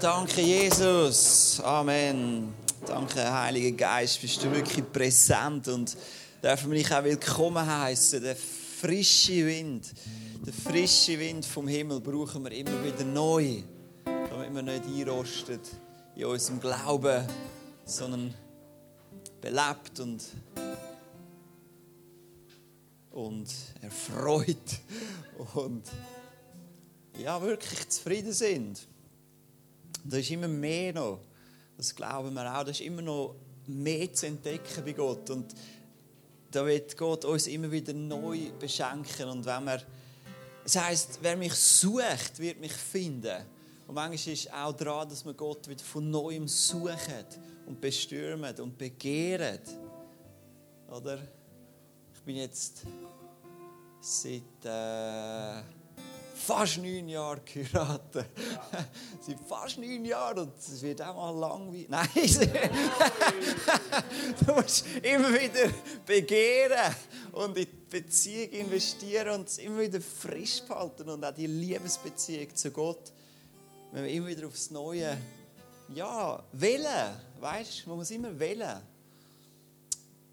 Danke, Jesus. Amen. Danke, Heiliger Geist, bist du wirklich präsent und dürfen wir dich auch willkommen heißen. Der frische Wind, der frische Wind vom Himmel brauchen wir immer wieder neu, damit wir nicht einrosten in unserem Glauben, sondern belebt und und erfreut und ja wirklich zufrieden sind. Da ist immer mehr noch. Das glauben wir auch. Da ist immer noch mehr zu entdecken bei Gott. Und da wird Gott uns immer wieder neu beschenken. Und wenn wir, das heißt, wer mich sucht, wird mich finden. Und manchmal ist auch daran, dass man Gott wieder von neuem sucht und bestürmt und begehrt. Oder? Ich bin jetzt seit äh, fast neun Jahre geheiratet. Seit fast neun Jahren und es wird auch mal langweilig. Nein, du musst immer wieder begehren und in die Beziehung investieren und es immer wieder frisch behalten und auch die Liebesbeziehung zu Gott, wenn wir immer wieder aufs Neue, ja, wählen, weißt du, man muss immer wählen.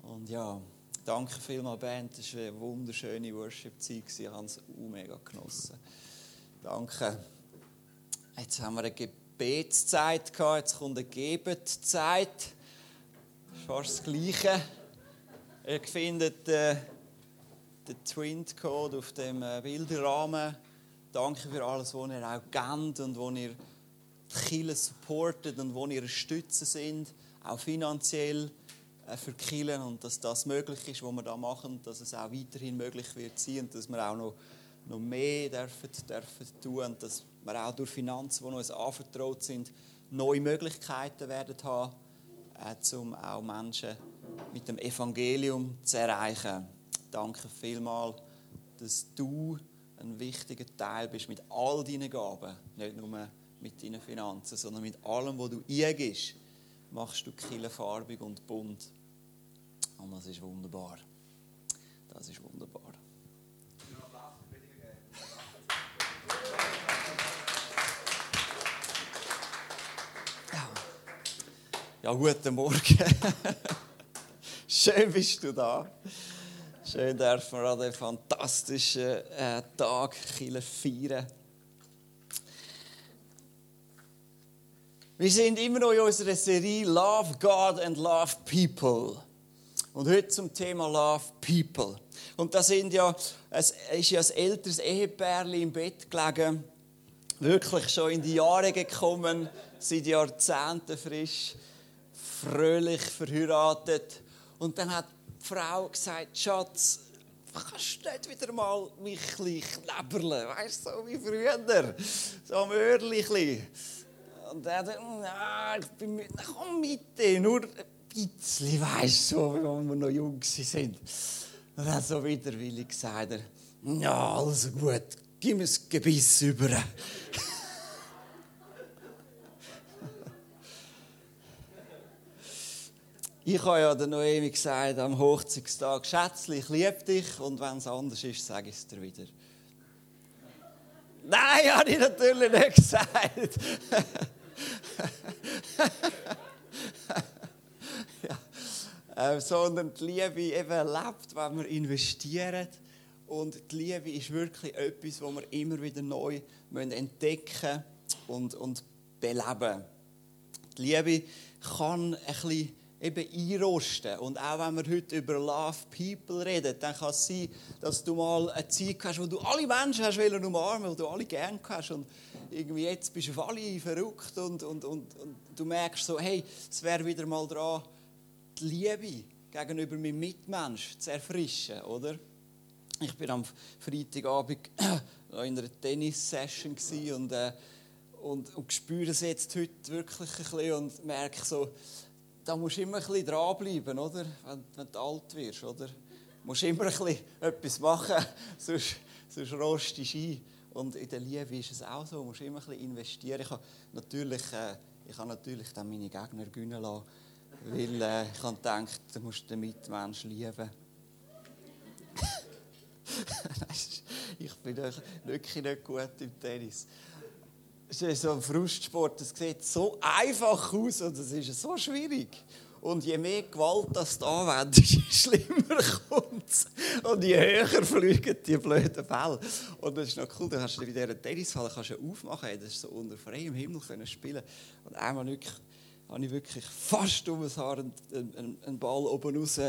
Und ja, Danke vielmals, Band. Das war eine wunderschöne Worship-Zeit. Ich habe es mega genossen. Danke. Jetzt haben wir eine Gebetszeit gehabt. Jetzt kommt eine Gebetzeit. Das ist fast das Gleiche. Ihr findet äh, den Twin-Code auf dem äh, Bilderrahmen. Danke für alles, was ihr auch gebt und wo ihr die Kirche supportet und wo ihr Stützen sind, auch finanziell. Äh, für Kielen und dass das möglich ist, was wir da machen, dass es auch weiterhin möglich wird sein und dass wir auch noch, noch mehr dürfen, dürfen tun und dass wir auch durch Finanzen, die uns anvertraut sind, neue Möglichkeiten werden haben, äh, um auch Menschen mit dem Evangelium zu erreichen. Danke vielmals, dass du ein wichtiger Teil bist mit all deinen Gaben, nicht nur mit deinen Finanzen, sondern mit allem, was du eingibst machst du Kille farbig und bunt. Und das ist wunderbar. Das ist wunderbar. Ja, guten Morgen. Schön bist du da. Schön dürfen wir an diesem fantastischen äh, Tag feiern. Wir sind immer noch in unserer Serie Love God and Love People. Und heute zum Thema Love People. Und da sind ja, es ist ja ein älteres Ehepärchen im Bett gelegen, wirklich schon in die Jahre gekommen, seit Jahrzehnten frisch, fröhlich verheiratet. Und dann hat die Frau gesagt, Schatz, kannst du nicht wieder mal mich ein bisschen knäberlen, weißt du, so wie früher, so am Öhrchen. Und er hat na, ich bin mit, komm mit, nur ein bisschen, weißt du, so, wie wir noch jung sind. Und hat so widerwillig gesagt, er, ja, also gut, gib mir das Gebiss über. Ich habe ja der Noemi gesagt am Hochzeitstag, Schätzli, ich liebe dich und wenn es anders ist, sage ich es dir wieder. Nein, habe ich natürlich nicht gesagt. ja. äh, sondern die Liebe eben lebt, wenn wir investieren. Und die Liebe ist wirklich etwas, was wir immer wieder neu entdecken und, und beleben Die Liebe kann ein bisschen eben einrosten. Und auch wenn wir heute über Love People reden, dann kann es sein, dass du mal eine Zeit hast, wo du alle Menschen hast umarmen, wo du alle gerne hast. Und irgendwie jetzt bist du auf alle verrückt und, und, und, und du merkst so, hey, es wäre wieder mal dran, die Liebe gegenüber meinem Mitmensch zu erfrischen, oder? Ich bin am Freitagabend in einer Tennis-Session und, äh, und, und spüre es jetzt heute wirklich ein bisschen und merke so, da musst du immer ein bisschen dranbleiben, oder? Wenn, wenn du alt wirst, oder? Du musst immer ein bisschen etwas machen, sonst, sonst rostest du ein. Und in der Liebe ist es auch so, du musst immer ein bisschen investieren. Ich habe natürlich, äh, ich habe natürlich dann meine Gegner gewinnen lassen, weil äh, ich habe gedacht, du musst den Mitmensch lieben. ich bin wirklich nicht gut im Tennis. Es ist so ein Frustsport, das sieht so einfach aus und es ist so schwierig. Und je mehr Gewalt das da anwendet, je schlimmer kommt es. Und je höher fliegen die blöden Bälle. Und das ist noch cool, dann hast du in dieser Tennishalle kannst du aufmachen, das ist so unter freiem Himmel können spielen. Und einmal wirklich, habe ich wirklich fast um das Haar einen, einen Ball oben raus,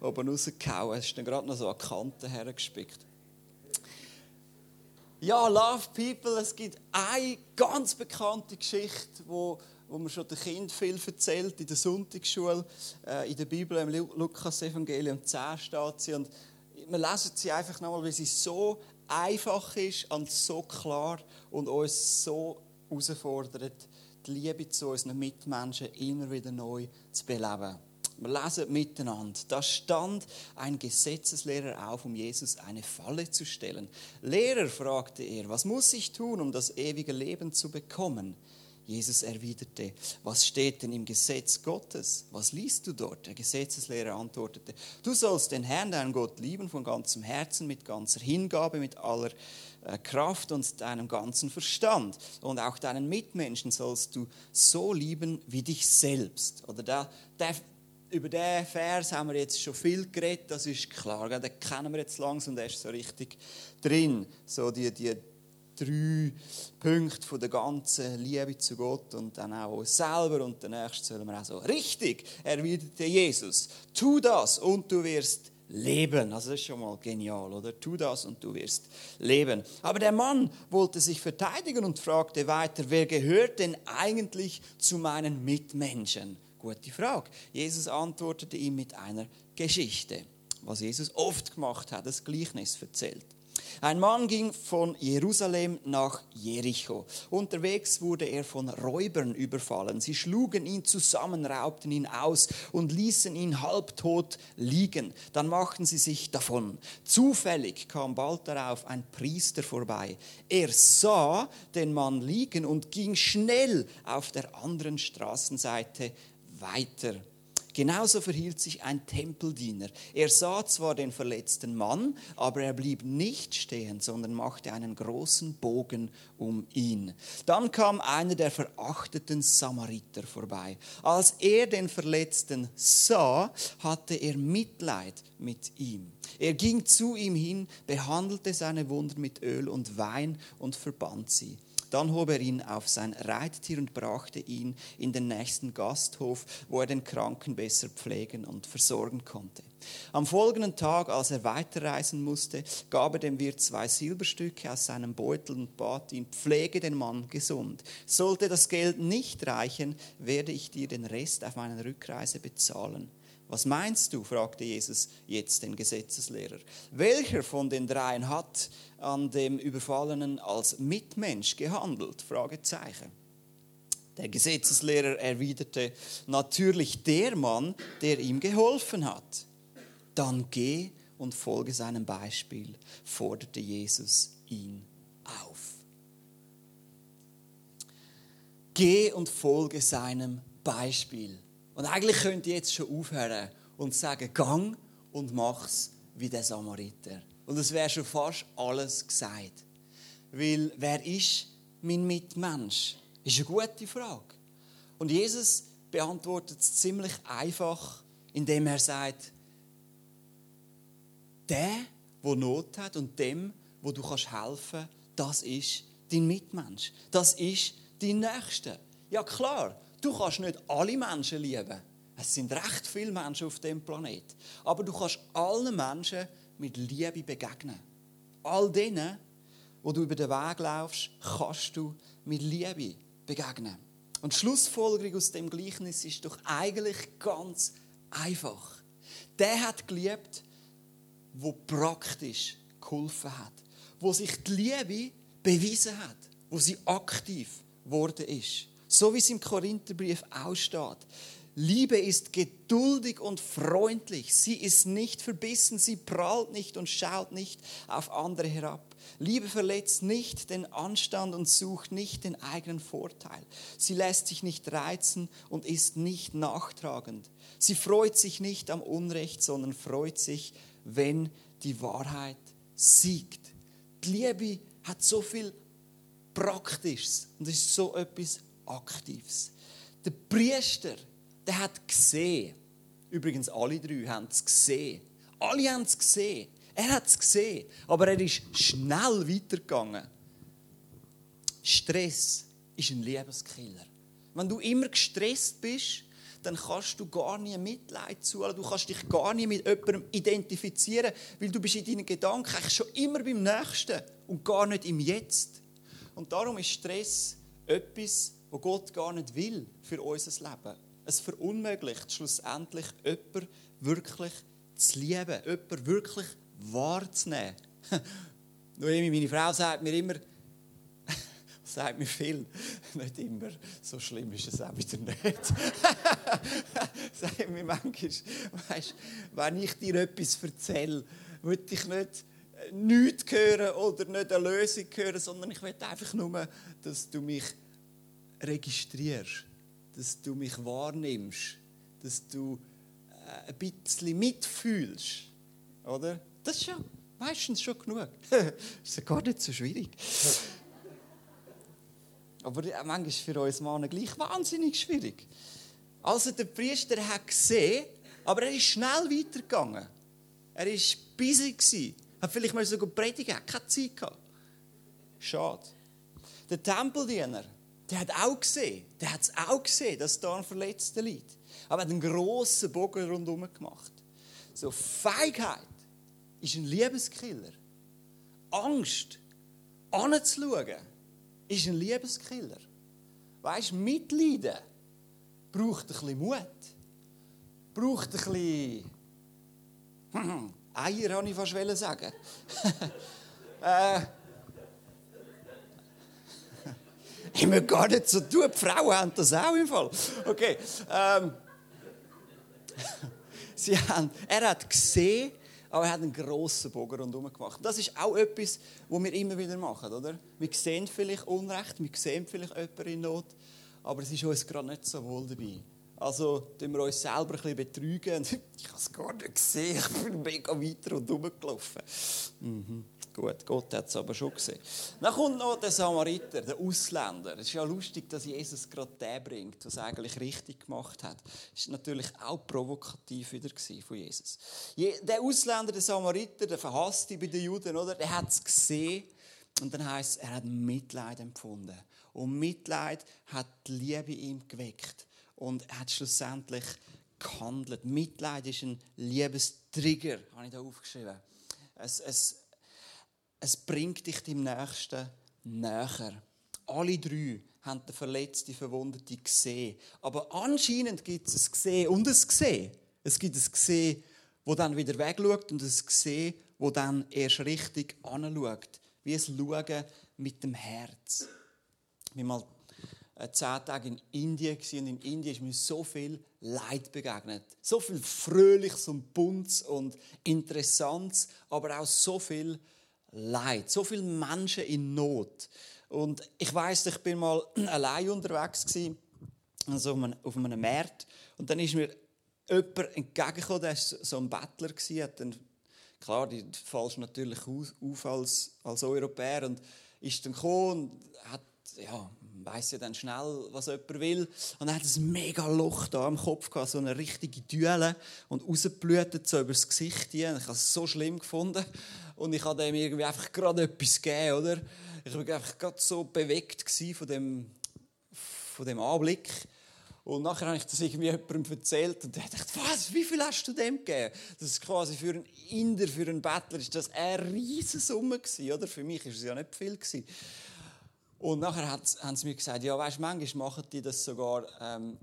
rausgehauen. Es ist dann gerade noch so an die Kante hergespickt. Ja, Love People, es gibt eine ganz bekannte Geschichte, wo wo man schon den Kind viel erzählt in der Sonntagsschule, äh, in der Bibel, im Lukas-Evangelium 10 steht sie. Und wir lesen sie einfach nochmal, weil sie so einfach ist und so klar und uns so herausfordert, die Liebe zu unseren Mitmenschen immer wieder neu zu beleben. Wir lesen miteinander. Da stand ein Gesetzeslehrer auf, um Jesus eine Falle zu stellen. Lehrer, fragte er, was muss ich tun, um das ewige Leben zu bekommen? Jesus erwiderte, was steht denn im Gesetz Gottes? Was liest du dort? Der Gesetzeslehrer antwortete, du sollst den Herrn, deinen Gott, lieben von ganzem Herzen, mit ganzer Hingabe, mit aller äh, Kraft und deinem ganzen Verstand. Und auch deinen Mitmenschen sollst du so lieben wie dich selbst. Oder der, der, über diesen Vers haben wir jetzt schon viel geredet, das ist klar. Den kennen wir jetzt langsam, der ist so richtig drin. So die, die drei Punkte von der ganzen Liebe zu Gott und dann auch uns selber und der nächste sollen wir auch so. Richtig, erwiderte Jesus, tu das und du wirst leben. Also das ist schon mal genial, oder? Tu das und du wirst leben. Aber der Mann wollte sich verteidigen und fragte weiter, wer gehört denn eigentlich zu meinen Mitmenschen? Gute Frage. Jesus antwortete ihm mit einer Geschichte, was Jesus oft gemacht hat, das Gleichnis erzählt. Ein Mann ging von Jerusalem nach Jericho. Unterwegs wurde er von Räubern überfallen. Sie schlugen ihn zusammen, raubten ihn aus und ließen ihn halbtot liegen. Dann machten sie sich davon. Zufällig kam bald darauf ein Priester vorbei. Er sah den Mann liegen und ging schnell auf der anderen Straßenseite weiter. Genauso verhielt sich ein Tempeldiener. Er sah zwar den verletzten Mann, aber er blieb nicht stehen, sondern machte einen großen Bogen um ihn. Dann kam einer der verachteten Samariter vorbei. Als er den Verletzten sah, hatte er Mitleid mit ihm. Er ging zu ihm hin, behandelte seine Wunden mit Öl und Wein und verband sie. Dann hob er ihn auf sein Reittier und brachte ihn in den nächsten Gasthof, wo er den Kranken besser pflegen und versorgen konnte. Am folgenden Tag, als er weiterreisen musste, gab er dem Wirt zwei Silberstücke aus seinem Beutel und bat ihn, pflege den Mann gesund. Sollte das Geld nicht reichen, werde ich dir den Rest auf meiner Rückreise bezahlen. Was meinst du? fragte Jesus jetzt den Gesetzeslehrer. Welcher von den dreien hat an dem Überfallenen als Mitmensch gehandelt? Fragezeichen. Der Gesetzeslehrer erwiderte, natürlich der Mann, der ihm geholfen hat. Dann geh und folge seinem Beispiel, forderte Jesus ihn auf. Geh und folge seinem Beispiel. Und eigentlich könnt ihr jetzt schon aufhören und sagen, gang und mach's wie der Samariter. Und es wäre schon fast alles gesagt. Weil wer ist mein Mitmensch? Ist eine gute Frage. Und Jesus beantwortet es ziemlich einfach, indem er sagt, der, der Not hat und dem, wo du kannst helfen, das ist dein Mitmensch. Das ist dein Nächster. Ja klar, Du kannst nicht alle Menschen lieben. Es sind recht viele Menschen auf dem Planet. Aber du kannst allen Menschen mit Liebe begegnen. All denen, wo du über den Weg laufst, kannst du mit Liebe begegnen. Und die Schlussfolgerung aus dem Gleichnis ist doch eigentlich ganz einfach. Der hat geliebt, wo praktisch geholfen hat, wo sich die Liebe bewiesen hat, wo sie aktiv geworden ist. So wie es im Korintherbrief aussteht. Liebe ist geduldig und freundlich. Sie ist nicht verbissen, sie prahlt nicht und schaut nicht auf andere herab. Liebe verletzt nicht den Anstand und sucht nicht den eigenen Vorteil. Sie lässt sich nicht reizen und ist nicht nachtragend. Sie freut sich nicht am Unrecht, sondern freut sich, wenn die Wahrheit siegt. Die Liebe hat so viel Praktisches und ist so etwas Aktives. Der Priester, der hat gesehen, übrigens alle drei haben es gesehen, alle haben es gesehen, er hat es gesehen, aber er ist schnell weitergegangen. Stress ist ein Lebenskiller. Wenn du immer gestresst bist, dann kannst du gar nie Mitleid zulassen. Du kannst dich gar nicht mit jemandem identifizieren, weil du bist in deinen Gedanken eigentlich schon immer beim Nächsten und gar nicht im Jetzt. Und darum ist Stress etwas, was Gott gar nicht will für unser Leben. Es verunmöglicht schlussendlich, jemanden wirklich zu lieben, jemanden wirklich wahrzunehmen. Noemi, meine Frau, sagt mir immer, sagt mir viel. Nicht immer. So schlimm ist es auch wieder nicht. sagt mir manchmal, weißt, wenn ich dir etwas erzähle, will ich nicht äh, nichts hören oder nicht eine Lösung hören, sondern ich will einfach nur, dass du mich registrierst, dass du mich wahrnimmst, dass du äh, ein bisschen mitfühlst. Oder? Das ist schon meistens schon genug. das ist ja gar nicht so schwierig. Aber manchmal ist für uns Männer gleich wahnsinnig schwierig. Also der Priester hat gesehen, aber er ist schnell weitergegangen. Er war busy. Gewesen. Hat vielleicht mal sogar predigen, hat keine Zeit gehabt. Schade. Der Tempeldiener, der hat auch gesehen, der hat es auch gesehen, dass da ein Verletzter liegt. Aber er hat einen grossen Bogen rundherum gemacht. So Feigheit ist ein Liebeskiller. Angst, anzuschauen, ist ein Liebeskiller. Weißt du, Mitleiden braucht ein bisschen Mut. Braucht ein bisschen. Eier, habe ich fast sagen. äh, ich möchte gar nicht so tun. Die Frauen haben das auch im Fall. Okay. Ähm, sie haben, er hat gesehen, aber er hat einen grossen Bogen rundherum gemacht. Das ist auch etwas, was wir immer wieder machen, oder? Wir sehen vielleicht Unrecht, wir sehen vielleicht jemanden in Not, aber es ist uns gerade nicht so wohl dabei. Also tun wir uns selber ein bisschen betrügen. Ich habe es gar nicht gesehen, ich bin mega weiter und rumgelaufen. Mhm. Gut, Gott hat es aber schon gesehen. Dann kommt noch der Samariter, der Ausländer. Es ist ja lustig, dass Jesus gerade den bringt, was er eigentlich richtig gemacht hat. Das war natürlich auch provokativ wieder von Jesus. Der Ausländer, der Samariter, der Verhasste bei den Juden, oder? der hat es gesehen und dann heißt es, er hat Mitleid empfunden. Und Mitleid hat die Liebe ihm geweckt. Und er hat schlussendlich gehandelt. Mitleid ist ein Liebestrigger, habe ich da aufgeschrieben. Es, es, es bringt dich dem Nächsten näher. Alle drei haben den Verletzten, Verwundeten gesehen. Aber anscheinend gibt es ein Gesehen und ein Gesehen. Es gibt ein Gesehen, wo dann wieder wegschaut und ein Gesehen, wo dann erst richtig anschaut. Wie es Schauen mit dem Herz. War mal zehn Tage in Indien und in Indien ist mir so viel Leid begegnet. So viel Fröhliches und Buntes und Interessantes, aber auch so viel Leid, so viele Menschen in Not. Und ich weiß, ich bin mal allein unterwegs gewesen, also auf einem Markt, und dann ist mir jemand entgegengekommen, der war so ein Bettler hat klar, die fallst natürlich auf als, als Europäer und ist dann gekommen und hat, ja, weiss ja dann schnell, was jemand will. Und er hat ein mega Loch da am Kopf gehabt, so eine richtige Düle und rausgeblutet so übers Gesicht. Ich habe es so schlimm gefunden. Und ich habe dem irgendwie einfach gerade etwas gegeben, oder? Ich war einfach gerade so bewegt von dem, von dem Anblick. Und nachher habe ich das irgendwie jemandem erzählt und der hat gedacht, was, wie viel hast du dem gegeben? Das ist quasi für einen Inder, für einen Bettler, ist das eine riesige Summe gewesen, oder? Für mich ist es ja nicht viel gewesen. Und nachher haben sie mir gesagt, ja, weißt, manchmal machen die das sogar ähm,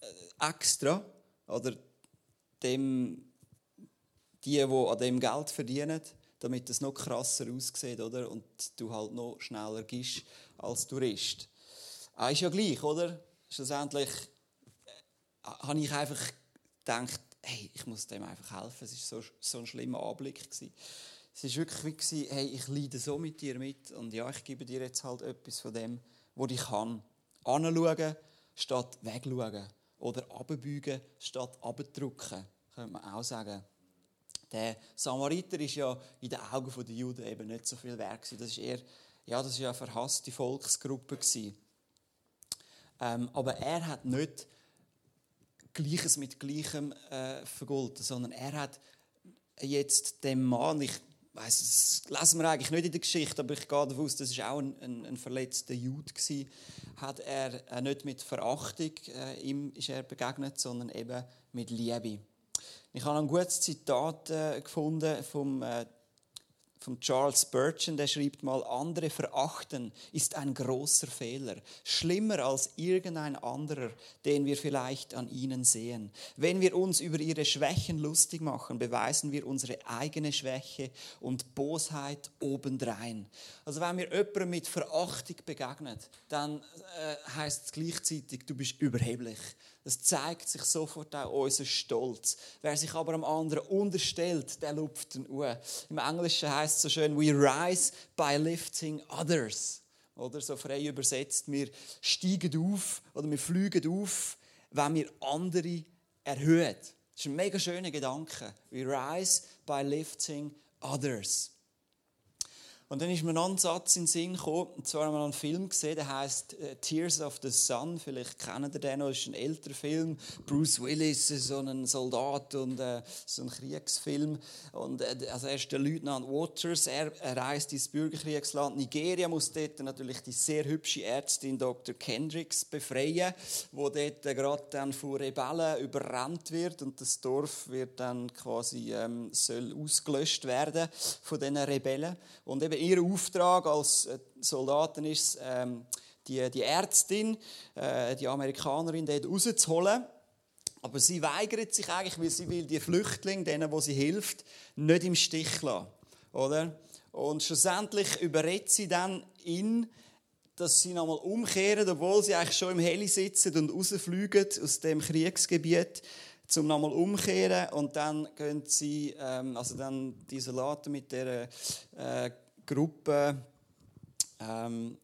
äh, extra, oder dem die, die an dem Geld verdienen, damit es noch krasser aussieht, oder? Und du halt noch schneller gehst als Tourist. Ah, ist ja gleich, oder? Schlussendlich äh, habe ich einfach gedacht, hey, ich muss dem einfach helfen. Es war so, so ein schlimmer Anblick. Gewesen. Es war wirklich wie, hey, ich leide so mit dir mit und ja, ich gebe dir jetzt halt etwas von dem, was ich kann. Anschauen statt wegschauen. Oder abbeugen statt abdrücken, könnte man auch sagen. Der Samariter ist ja in den Augen der Juden eben nicht so viel wert. Das war eher Ja, das war ja eine verhasste Volksgruppe. Ähm, aber er hat nicht Gleiches mit Gleichem äh, vergolten, sondern er hat jetzt dem Mann, ich weiß, das lesen wir eigentlich nicht in der Geschichte, aber ich gehe davon aus, das war auch ein, ein, ein verletzter Jude gewesen, hat er äh, nicht mit Verachtung äh, ihm ist er begegnet, sondern eben mit Liebe. Ich habe ein gutes Zitat äh, gefunden vom äh, von Charles Spurgeon, der schreibt mal, andere verachten ist ein großer Fehler, schlimmer als irgendein anderer, den wir vielleicht an ihnen sehen. Wenn wir uns über ihre Schwächen lustig machen, beweisen wir unsere eigene Schwäche und Bosheit obendrein. Also wenn wir jemandem mit Verachtung begegnet, dann äh, heißt es gleichzeitig, du bist überheblich. Das zeigt sich sofort auch unser Stolz. Wer sich aber am anderen unterstellt, der lupft den Uhr. Im Englischen heißt es so schön, we rise by lifting others. Oder so frei übersetzt, wir steigen auf oder wir fliegen auf, wenn wir andere erhöhen. Das ist ein mega schöner Gedanke. We rise by lifting others. Und dann ist mir noch ein Satz in den Sinn gekommen, und zwar haben wir einen Film gesehen, der heißt äh, Tears of the Sun. Vielleicht kennen ihr den noch, das ist ein älterer Film. Bruce Willis, so ein Soldat und äh, so ein Kriegsfilm. Und, äh, also er ist der Lieutenant Waters, er, er reist ins Bürgerkriegsland Nigeria, muss dort natürlich die sehr hübsche Ärztin Dr. Kendricks befreien, wo dort äh, gerade dann von Rebellen überrannt wird und das Dorf wird dann quasi ähm, soll ausgelöscht werden von diesen Rebellen. Und eben ihr Auftrag als äh, Soldaten ist, ähm, die, die Ärztin, äh, die Amerikanerin, dort rauszuholen. Aber sie weigert sich eigentlich, weil sie will die Flüchtlinge, denen, wo sie hilft, nicht im Stich lassen. Oder? Und schlussendlich überredet sie dann ihn, dass sie nochmal umkehren, obwohl sie eigentlich schon im Heli sitzen und rausfliegen aus dem Kriegsgebiet, zum nochmal umkehren und dann gehen sie, ähm, also dann die Soldaten mit der äh, Gruppe ähm,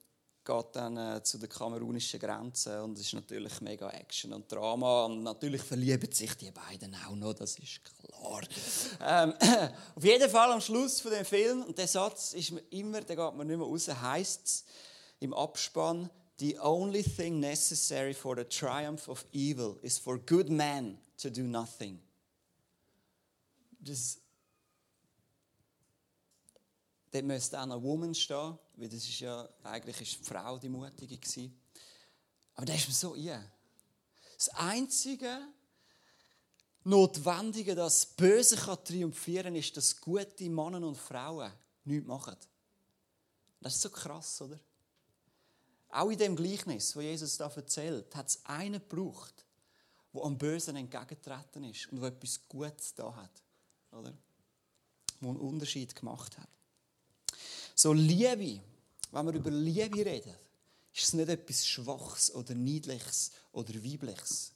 geht dann äh, zu der kamerunischen Grenze und es ist natürlich mega Action und Drama und natürlich verlieben sich die beiden auch noch, das ist klar. Ähm, auf jeden Fall am Schluss von dem Film und der Satz ist mir immer, der geht mir nicht mehr raus, heißt im Abspann The only thing necessary for the triumph of evil is for good men to do nothing. Das Dort müsste auch eine Woman stehen, weil das ist ja, eigentlich ist die Frau die Mutige gewesen. Aber da ist mir so ja. Das Einzige Notwendige, dass das Böse kann triumphieren ist, dass gute Männer und Frauen nichts machen. Das ist so krass, oder? Auch in dem Gleichnis, wo Jesus da erzählt, hat es einen gebraucht, der am Bösen entgegengetreten ist und der etwas Gutes da hat. Oder? Der einen Unterschied gemacht hat. So Liebe, wenn wir über Liebe reden, ist es nicht etwas Schwaches oder Niedliches oder Weibliches,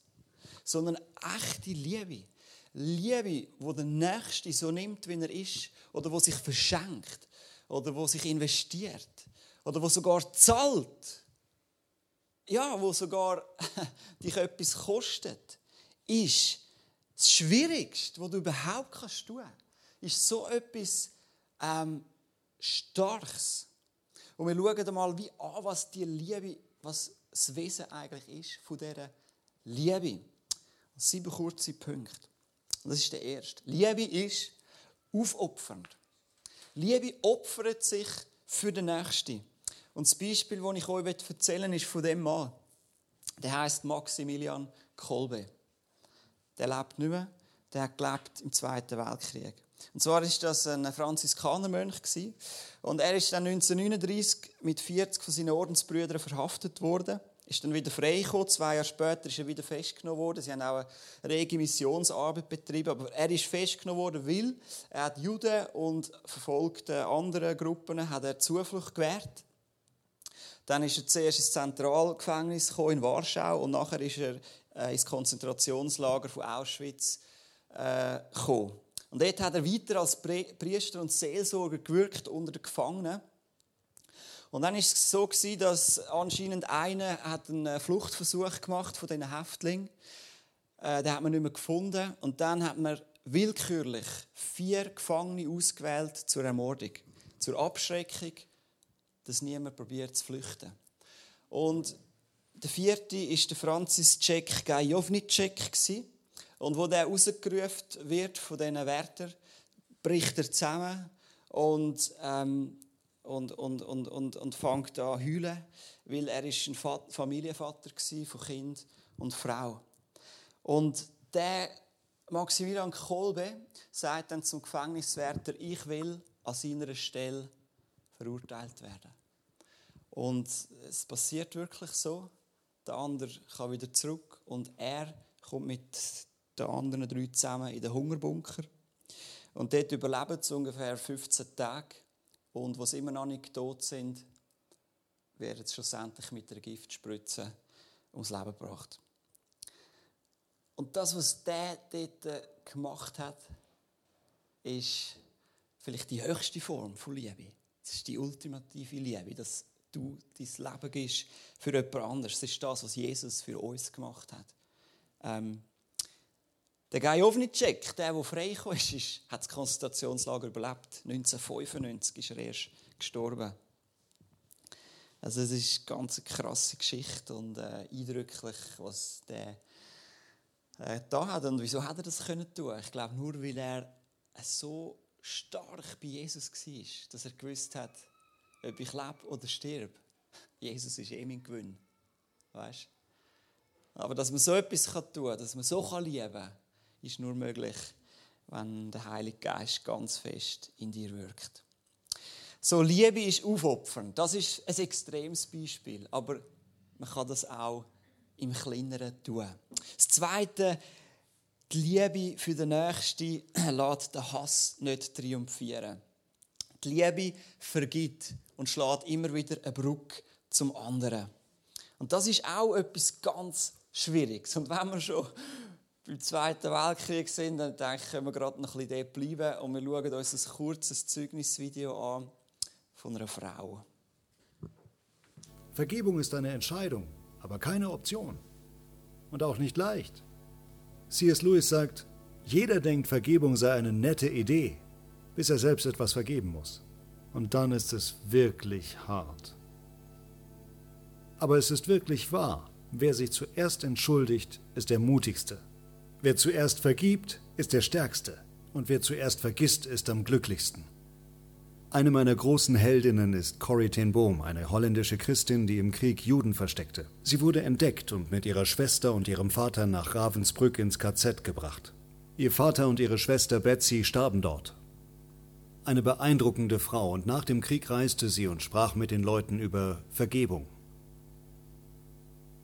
sondern echte Liebe. Liebe, wo der Nächste so nimmt, wie er ist, oder wo sich verschenkt, oder wo sich investiert, oder wo sogar zahlt. Ja, wo sogar dich etwas kostet, ist das Schwierigste, was du überhaupt kannst tun, ist so etwas ähm, Starkes. Und wir schauen einmal wie an, was die Liebe, was das Wesen eigentlich ist von dieser Liebe. Sieben kurze Punkte. Das ist der erste. Liebe ist aufopfernd. Liebe opfert sich für den Nächsten. Und das Beispiel, das ich euch erzählen will, ist von dem Mann. Der heißt Maximilian Kolbe. Der lebt nicht mehr. Der hat gelebt im Zweiten Weltkrieg. Und zwar ist das ein Franziskanermönch und er ist dann 1939 mit 40 von seinen Ordensbrüdern verhaftet worden. Ist dann wieder freigekommen. Zwei Jahre später ist er wieder festgenommen worden. Sie haben auch eine rege Missionsarbeit betrieben, aber er ist festgenommen worden, weil er hat Juden und verfolgte andere Gruppen hat er Zuflucht gewährt. Dann ist er zuerst ins Zentralgefängnis in Warschau und nachher ist er äh, ins Konzentrationslager von Auschwitz äh, gekommen. Und dort hat er weiter als Priester und Seelsorger gewirkt unter den Gefangenen. Und dann ist es so dass anscheinend einer hat einen Fluchtversuch gemacht von diesen Häftlingen. Äh, den hat man nicht mehr gefunden. Und dann hat man willkürlich vier Gefangene ausgewählt zur Ermordung, zur Abschreckung dass niemand probiert zu flüchten. Und der vierte ist der Francis Cek Gajovnicek und wo der rausgerufen wird von diesen Wärtern, bricht er zusammen und, ähm, und, und, und, und, und fängt an zu heulen, weil er ist ein Familienvater war von Kind und Frau. Und der Maximilian Kolbe sagt dann zum Gefängniswärter, ich will an seiner Stelle verurteilt werden. Und es passiert wirklich so. Der andere kann wieder zurück und er kommt mit den anderen drei zusammen in den Hungerbunker. Und dort überleben sie ungefähr 15 Tage. Und was immer noch nicht tot sind, werden sie schlussendlich mit der Giftspritze ums Leben gebracht. Und das, was der dort gemacht hat, ist vielleicht die höchste Form von Liebe. Das ist die ultimative Liebe, dass du dein Leben gibst für jemand anderes. Das ist das, was Jesus für uns gemacht hat. Ähm, der Gajovnicek, der, der freigekommen ist, ist, hat das Konzentrationslager überlebt. 1995 ist er erst gestorben. Also es ist eine ganz krasse Geschichte und äh, eindrücklich, was der äh, da hat. Und wieso hat er das können tun? Ich glaube nur, weil er so stark bei Jesus war, dass er gewusst hat, ob ich lebe oder stirb. Jesus ist eh mein Gewinn. Weißt? Aber dass man so etwas tun kann, dass man so lieben kann, ist nur möglich, wenn der Heilige Geist ganz fest in dir wirkt. So, Liebe ist aufopfern. Das ist ein extremes Beispiel. Aber man kann das auch im Kleineren tun. Das Zweite, die Liebe für den Nächsten lässt den Hass nicht triumphieren. Die Liebe vergibt und schlägt immer wieder eine Brücke zum anderen. Und das ist auch etwas ganz Schwieriges. Und wenn wir schon beim Zweiten Weltkrieg sind, dann können wir gerade noch ein bisschen dort bleiben und wir schauen uns ein kurzes Zeugnisvideo an von einer Frau. Vergebung ist eine Entscheidung, aber keine Option. Und auch nicht leicht. C.S. Lewis sagt, jeder denkt, Vergebung sei eine nette Idee, bis er selbst etwas vergeben muss. Und dann ist es wirklich hart. Aber es ist wirklich wahr, wer sich zuerst entschuldigt, ist der mutigste. Wer zuerst vergibt, ist der stärkste. Und wer zuerst vergisst, ist am glücklichsten. Eine meiner großen Heldinnen ist Corrie ten Boom, eine holländische Christin, die im Krieg Juden versteckte. Sie wurde entdeckt und mit ihrer Schwester und ihrem Vater nach Ravensbrück ins KZ gebracht. Ihr Vater und ihre Schwester Betsy starben dort. Eine beeindruckende Frau und nach dem Krieg reiste sie und sprach mit den Leuten über Vergebung.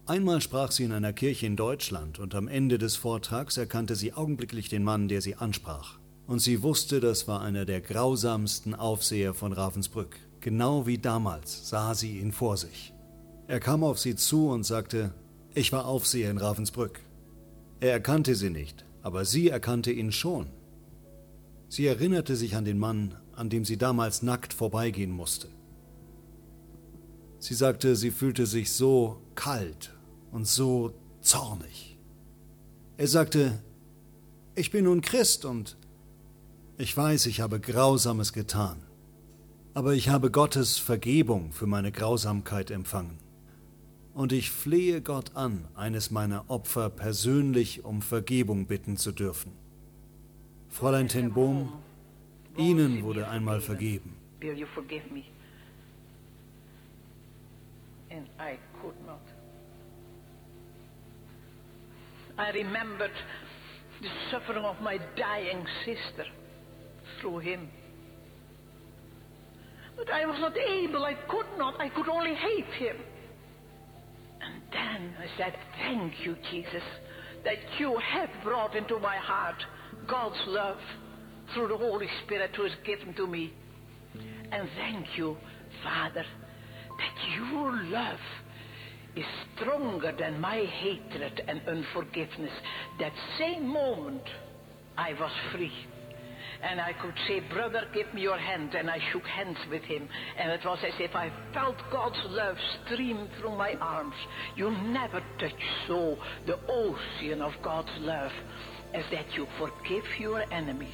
Einmal sprach sie in einer Kirche in Deutschland und am Ende des Vortrags erkannte sie augenblicklich den Mann, der sie ansprach und sie wusste, das war einer der grausamsten Aufseher von Ravensbrück. Genau wie damals sah sie ihn vor sich. Er kam auf sie zu und sagte, ich war Aufseher in Ravensbrück. Er erkannte sie nicht, aber sie erkannte ihn schon. Sie erinnerte sich an den Mann, an dem sie damals nackt vorbeigehen musste. Sie sagte, sie fühlte sich so kalt und so zornig. Er sagte, ich bin nun Christ und ich weiß, ich habe Grausames getan, aber ich habe Gottes Vergebung für meine Grausamkeit empfangen. Und ich flehe Gott an, eines meiner Opfer persönlich um Vergebung bitten zu dürfen. Fräulein Ten Boom, Ihnen wurde einmal vergeben. Will you forgive me? And I I remembered the suffering of my dying sister. through him. But I was not able, I could not, I could only hate him. And then I said, Thank you, Jesus, that you have brought into my heart God's love through the Holy Spirit who is given to me. And thank you, Father, that your love is stronger than my hatred and unforgiveness. That same moment, I was free and I could say, Brother, give me your hand. And I shook hands with him. And it was as if I felt God's love stream through my arms. You never touch so the ocean of God's love as that you forgive your enemies.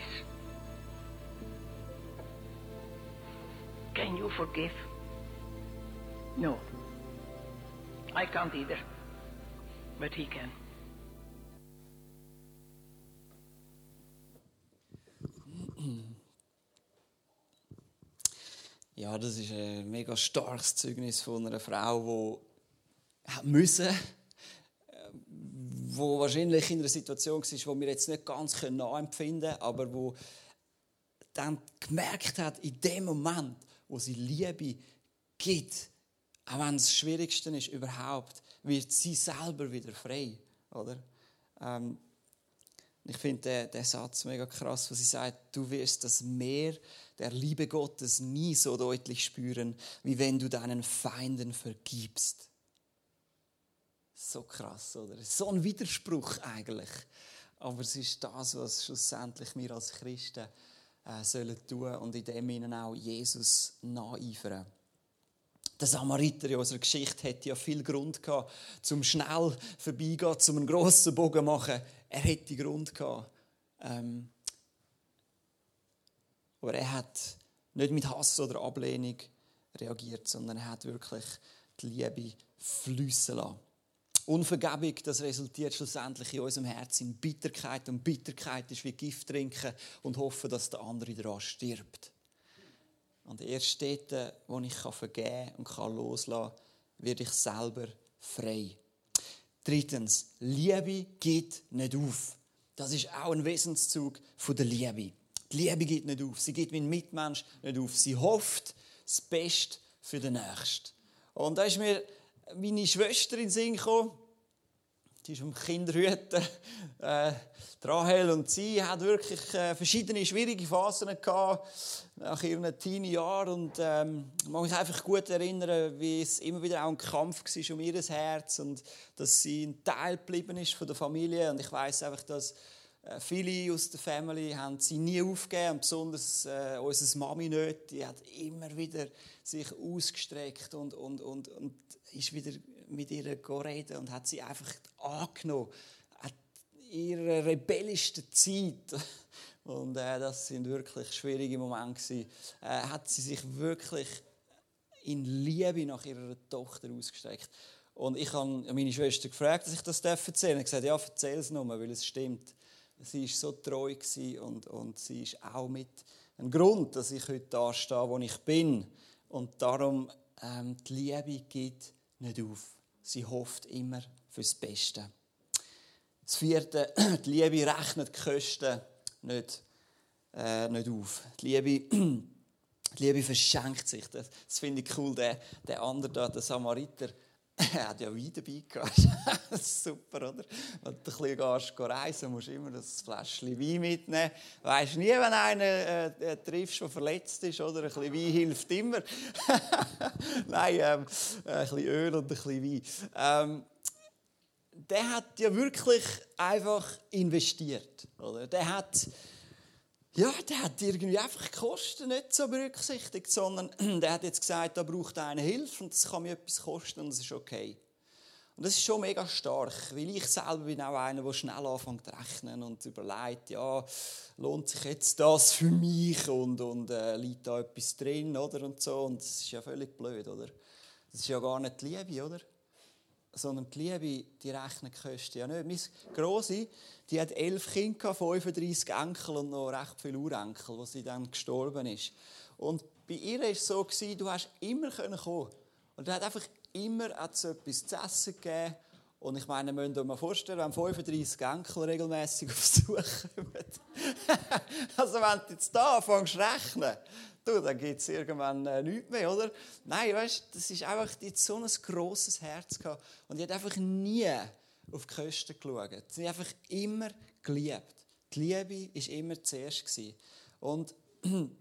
Can you forgive? No. I can't either. But he can. Ja, das ist ein mega starkes Zeugnis von einer Frau, die müssen, wo wahrscheinlich in einer Situation war, wo wir jetzt nicht ganz nachempfinden können, aber wo dann gemerkt hat, in dem Moment, wo sie Liebe gibt, auch wenn es das Schwierigste ist überhaupt, wird sie selber wieder frei, oder? Ähm, ich finde den, Satz mega krass, wo sie sagt, du wirst das Meer der Liebe Gottes nie so deutlich spüren, wie wenn du deinen Feinden vergibst. So krass, oder? So ein Widerspruch eigentlich. Aber es ist das, was schlussendlich wir als Christen äh, sollen tun und in dem ihnen auch Jesus nacheifern. Der Samariter in unserer Geschichte hätte ja viel Grund gehabt, zum schnell vorbeigehen, zum einen grossen Bogen machen. Er hätte Grund gehabt. Ähm, aber er hat nicht mit Hass oder Ablehnung reagiert, sondern er hat wirklich die Liebe flüssen lassen. Unvergebung, das resultiert schlussendlich in unserem Herzen in Bitterkeit. Und Bitterkeit ist wie Gift trinken und hoffen, dass der andere daran stirbt. Und erst dort, wo ich vergeben und loslassen kann, werde ich selber frei. Drittens, Liebe geht nicht auf. Das ist auch ein Wesenszug der Liebe. Die Liebe geht nicht auf. Sie geht ein Mitmensch nicht auf. Sie hofft das Beste für den Nächsten. Und da ist mir meine Schwester in den Sinn gekommen. Die ist um Kinderhüten. Äh, Rahel und sie hat wirklich äh, verschiedene schwierige Phasen gehabt nach ihren Teenie-Jahren. Und ähm, ich mag mich einfach gut erinnern, wie es immer wieder auch ein Kampf war um ihr Herz und dass sie ein Teil geblieben ist von der Familie. Und ich weiß einfach, dass äh, viele aus der Familie haben sie nie aufgegeben, und besonders äh, unsere Mami nicht. Die hat immer wieder sich ausgestreckt und, und, und, und ist wieder mit ihr reden und hat sie einfach angenommen. Hat ihre rebellischste Zeit und äh, das sind wirklich schwierige Momente äh, hat sie sich wirklich in Liebe nach ihrer Tochter ausgestreckt. Und ich habe meine Schwester gefragt, dass ich das erzählen darf. Ich gesagt, ja, erzähl es nur, weil es stimmt. Sie war so treu und, und sie ist auch mit ein Grund, dass ich heute da stehe, wo ich bin. Und darum, ähm, die Liebe geht nicht auf. Sie hofft immer fürs Beste. Das vierte, die Liebe rechnet die Kosten nicht, äh, nicht auf. Die Liebe, die Liebe verschenkt sich. Das, das finde ich cool. Der, der andere da, der Samariter, er hat ja Wein dabei gehabt. Super, oder? Wenn du ein bisschen reisen musst du immer das Fläschchen Wein mitnehmen. Du weisst nie, wenn einer äh, äh, triffst, der verletzt ist, oder? Ein bisschen Wein hilft immer. Nein, ähm, ein bisschen Öl und ein bisschen Wein. Ähm, der hat ja wirklich einfach investiert, oder? Der hat ja, der hat irgendwie einfach die Kosten nicht so berücksichtigt, sondern der hat jetzt gesagt, da braucht einer Hilfe und das kann mir etwas kosten und das ist okay. Und das ist schon mega stark, weil ich selber bin auch einer, der schnell anfängt zu rechnen und überlegt, ja, lohnt sich jetzt das für mich und, und äh, liegt da etwas drin, oder, und so. Und das ist ja völlig blöd, oder? Das ist ja gar nicht Liebe, oder? Sondern die Liebe, die rechnen Kosten ja nicht. Meine Grosse, die hat elf Kinder, 35 Enkel und noch recht viele Urenkel, wo sie dann gestorben ist. Und bei ihr war es so, du hast immer kommen Und er hat einfach immer etwas zu essen gegeben. Und ich meine, wir müssen uns vorstellen, wenn 35 Enkel regelmäßig auf Besuch kommen. also wenn du jetzt da anfängst zu rechnen, du, dann gibt es irgendwann äh, nichts mehr, oder? Nein, weißt das ist einfach, die hat so ein grosses Herz gehabt. Und die hat einfach nie auf die Kosten geschaut. Sie hat einfach immer geliebt. Die Liebe war immer zuerst. Gewesen. Und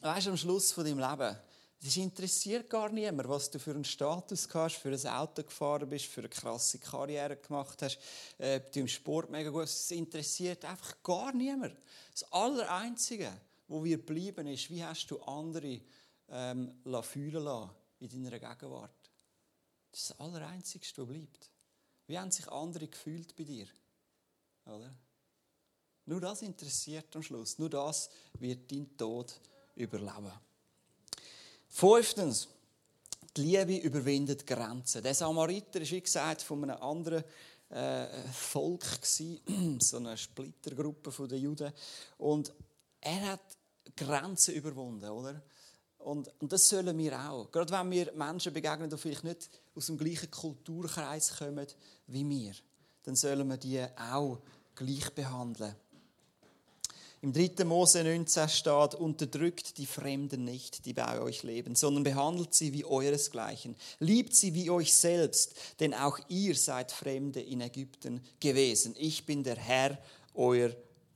weißt am Schluss von deinem Leben, es interessiert gar niemand, was du für einen Status hast, für ein Auto gefahren bist, für eine krasse Karriere gemacht hast, äh, du im Sport mega gut. Es interessiert einfach gar niemand. Das Allereinzige, wo wir bleiben, ist, wie hast du andere ähm, fühlen lassen in deiner Gegenwart? Das ist das Allereinzige, was bleibt. Wie haben sich andere gefühlt bei dir? Oder? Nur das interessiert am Schluss. Nur das wird dein Tod überleben. Fünftens, Die Liebe überwindet Grenzen. Der Samariter ist, wie gesagt, von einem anderen äh, Volk so eine Splittergruppe der Juden. Und er hat Grenzen überwunden, oder? Und, und, das sollen wir auch. Gerade wenn wir Menschen begegnen, die vielleicht nicht aus dem gleichen Kulturkreis kommen wie wir, dann sollen wir die auch gleich behandeln. Im 3. Mose 19 steht, unterdrückt die Fremden nicht, die bei euch leben, sondern behandelt sie wie euresgleichen. Liebt sie wie euch selbst, denn auch ihr seid Fremde in Ägypten gewesen. Ich bin der Herr, euer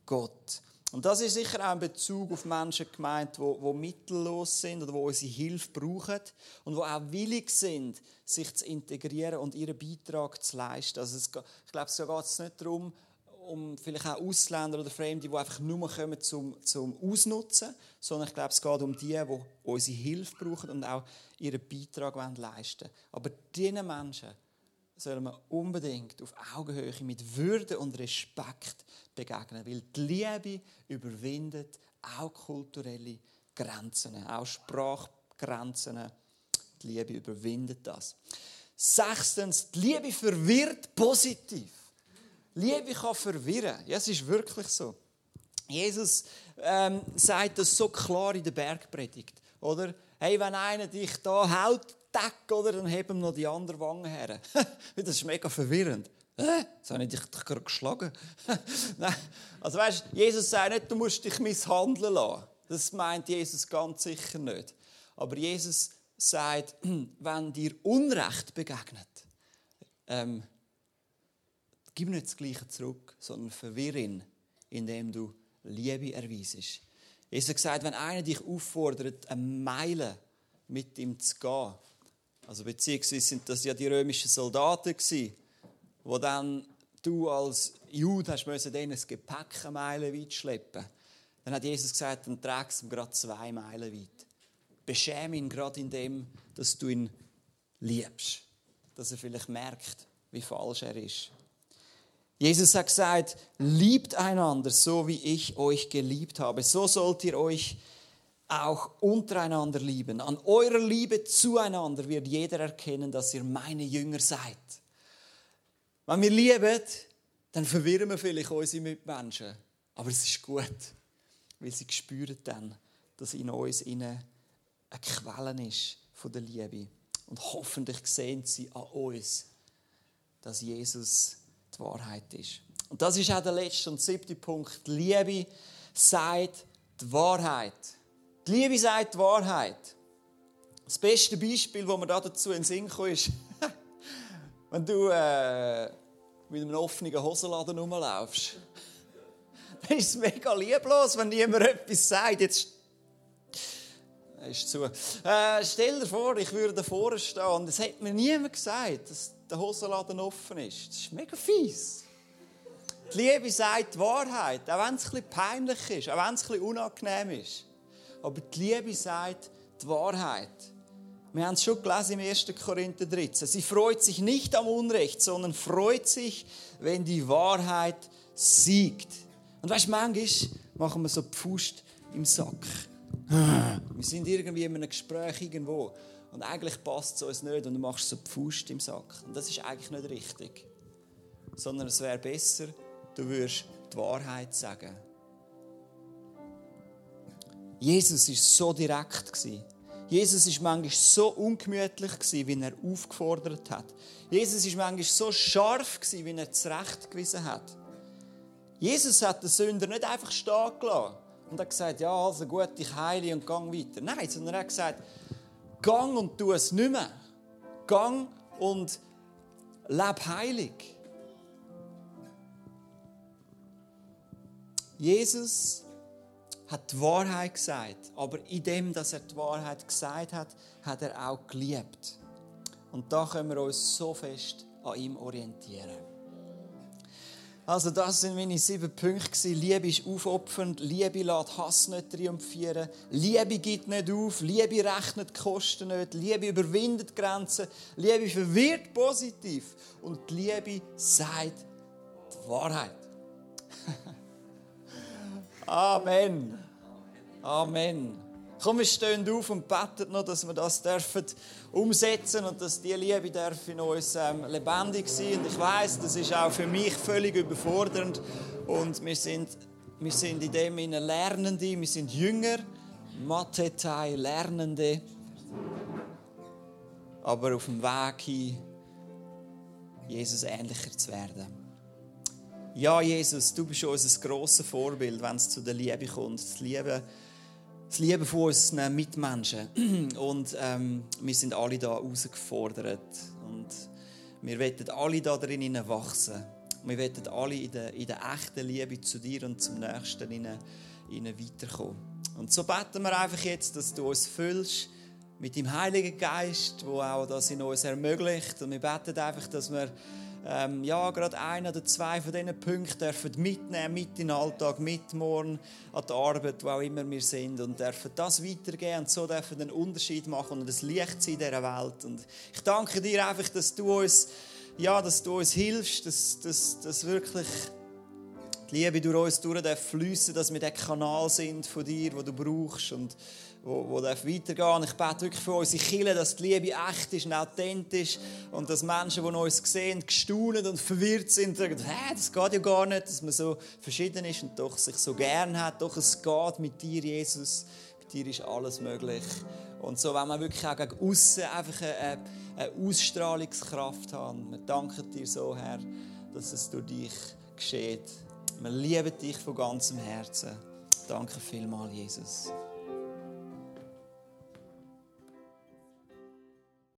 Gott. Und das ist sicher auch ein Bezug auf Menschen gemeint, die, die mittellos sind oder die unsere Hilfe brauchen und die auch willig sind, sich zu integrieren und ihren Beitrag zu leisten. Also es, ich glaube, es geht nicht darum, um vielleicht auch Ausländer oder Fremde, die einfach nur kommen zum, zum Ausnutzen, sondern ich glaube, es geht um die, die unsere Hilfe brauchen und auch ihren Beitrag leisten wollen. Aber diesen Menschen sollen wir unbedingt auf Augenhöhe mit Würde und Respekt begegnen, weil die Liebe überwindet auch kulturelle Grenzen, auch Sprachgrenzen. Die Liebe überwindet das. Sechstens, die Liebe verwirrt positiv. Liebe kann verwirren. Ja, es ist wirklich so. Jesus ähm, sagt das so klar in der Bergpredigt, oder? Hey, wenn einer dich da haut, Deck, oder, dann heben noch die andere Wange her. das ist mega verwirrend. Jetzt habe ich dich gerade geschlagen. Nein. Also weißt, Jesus sagt nicht, du musst dich misshandeln lassen. Das meint Jesus ganz sicher nicht. Aber Jesus sagt, wenn dir Unrecht begegnet, ähm, gib nicht das Gleiche zurück, sondern verwirr ihn, indem du Liebe erweisest. Jesus gesagt, wenn einer dich auffordert, eine Meile mit ihm zu gehen, also beziehungsweise sind das ja die römischen Soldaten gewesen, wo dann du als Jude hast müssen, denen das Gepäck eine Meile weit schleppen. Dann hat Jesus gesagt, dann trägst du ihm gerade zwei Meilen weit. Beschäme ihn gerade in dem, dass du ihn liebst. Dass er vielleicht merkt, wie falsch er ist. Jesus hat gesagt, liebt einander, so wie ich euch geliebt habe. So sollt ihr euch auch untereinander lieben. An eurer Liebe zueinander wird jeder erkennen, dass ihr meine Jünger seid. Wenn wir lieben, dann verwirren wir vielleicht unsere Mitmenschen. Aber es ist gut, weil sie spüren dann, dass in uns eine Quelle ist von der Liebe. Und hoffentlich sehen sie an uns, dass Jesus die Wahrheit ist. Und das ist auch der letzte und siebte Punkt. Liebe sagt die Wahrheit. Die Liebe sagt die Wahrheit. Das beste Beispiel, das mir dazu in den Sinn kommt, ist, wenn du äh, mit einem offenen Hosenladen rumlaufst. Dann ist es mega lieblos, wenn niemand etwas sagt. Jetzt ist zu. Äh, stell dir vor, ich würde davor stehen und es hat mir niemand gesagt, dass der Hosenladen offen ist. Das ist mega fies. Die Liebe sagt die Wahrheit, auch wenn es ein bisschen peinlich ist, auch wenn es ein bisschen unangenehm ist. Aber die Liebe sagt die Wahrheit. Wir haben es schon gelesen im 1. Korinther 13. Sie freut sich nicht am Unrecht, sondern freut sich, wenn die Wahrheit siegt. Und weißt du, manchmal machen wir so die Faust im Sack. Wir sind irgendwie in einem Gespräch irgendwo und eigentlich passt es uns nicht und du machst so die Faust im Sack. Und das ist eigentlich nicht richtig. Sondern es wäre besser, du würdest die Wahrheit sagen. Jesus war so direkt. Jesus war manchmal so ungemütlich, wie er aufgefordert hat. Jesus war manchmal so scharf, wie er zurechtgewiesen hat. Jesus hat den Sünder nicht einfach stehen gelassen und hat gesagt, ja, also gut, ich heile und gang weiter. Nein, sondern er hat gesagt, gang und tu es nicht mehr. Gang und leb heilig. Jesus hat die Wahrheit gesagt, aber in dem, dass er die Wahrheit gesagt hat, hat er auch geliebt. Und da können wir uns so fest an ihm orientieren. Also das sind meine sieben Punkte. Liebe ist aufopfernd, Liebe lässt Hass nicht triumphieren, Liebe gibt nicht auf, Liebe rechnet die Kosten nicht, Liebe überwindet Grenzen, Liebe verwirrt positiv und Liebe sagt die Wahrheit. Amen. Amen. Komm, wir stehen auf und beten noch, dass wir das dürfen umsetzen und dass die Liebe darf in uns ähm, lebendig sein. Und ich weiß, das ist auch für mich völlig überfordernd. Und wir sind, wir sind in dem Sinne Lernende, wir sind Jünger, Mathetai, Lernende. Aber auf dem Weg hin, Jesus ähnlicher zu werden. Ja, Jesus, du bist unser grosses Vorbild, wenn es zu der Liebe kommt. Das Liebe das Liebe von unseren Mitmenschen. Und ähm, wir sind alle da herausgefordert. Und wir wollen alle da drin wachsen. Wir wollen alle in der, in der echten Liebe zu dir und zum Nächsten in, in weiterkommen. Und so beten wir einfach jetzt, dass du uns füllst mit dem Heiligen Geist, der auch das in uns ermöglicht. Und wir beten einfach, dass wir ähm, ja, gerade ein oder zwei von diesen Punkten dürfen mitnehmen, mit in den Alltag, mit morgen an die Arbeit, wo auch immer wir sind und dürfen das weitergeben und so dürfen einen Unterschied machen und das Licht sein in dieser Welt. Und ich danke dir einfach, dass du uns, ja, dass du uns hilfst, dass, dass, dass wirklich die Liebe durch uns durch fließen, dass wir der Kanal sind von dir, wo du brauchst und wo, wo weitergehen Ich bete wirklich für unsere Kinder, dass die Liebe echt ist und authentisch und dass Menschen, die uns sehen, gestaunt und verwirrt sind, sagen, Hä, das geht ja gar nicht, dass man so verschieden ist und doch sich so gern hat. Doch es geht mit dir, Jesus. Mit dir ist alles möglich. Und so, wenn wir wirklich auch gegen außen einfach eine, eine Ausstrahlungskraft haben. Wir danken dir so, Herr, dass es durch dich geschieht. Wir lieben dich von ganzem Herzen. Danke vielmals, Jesus.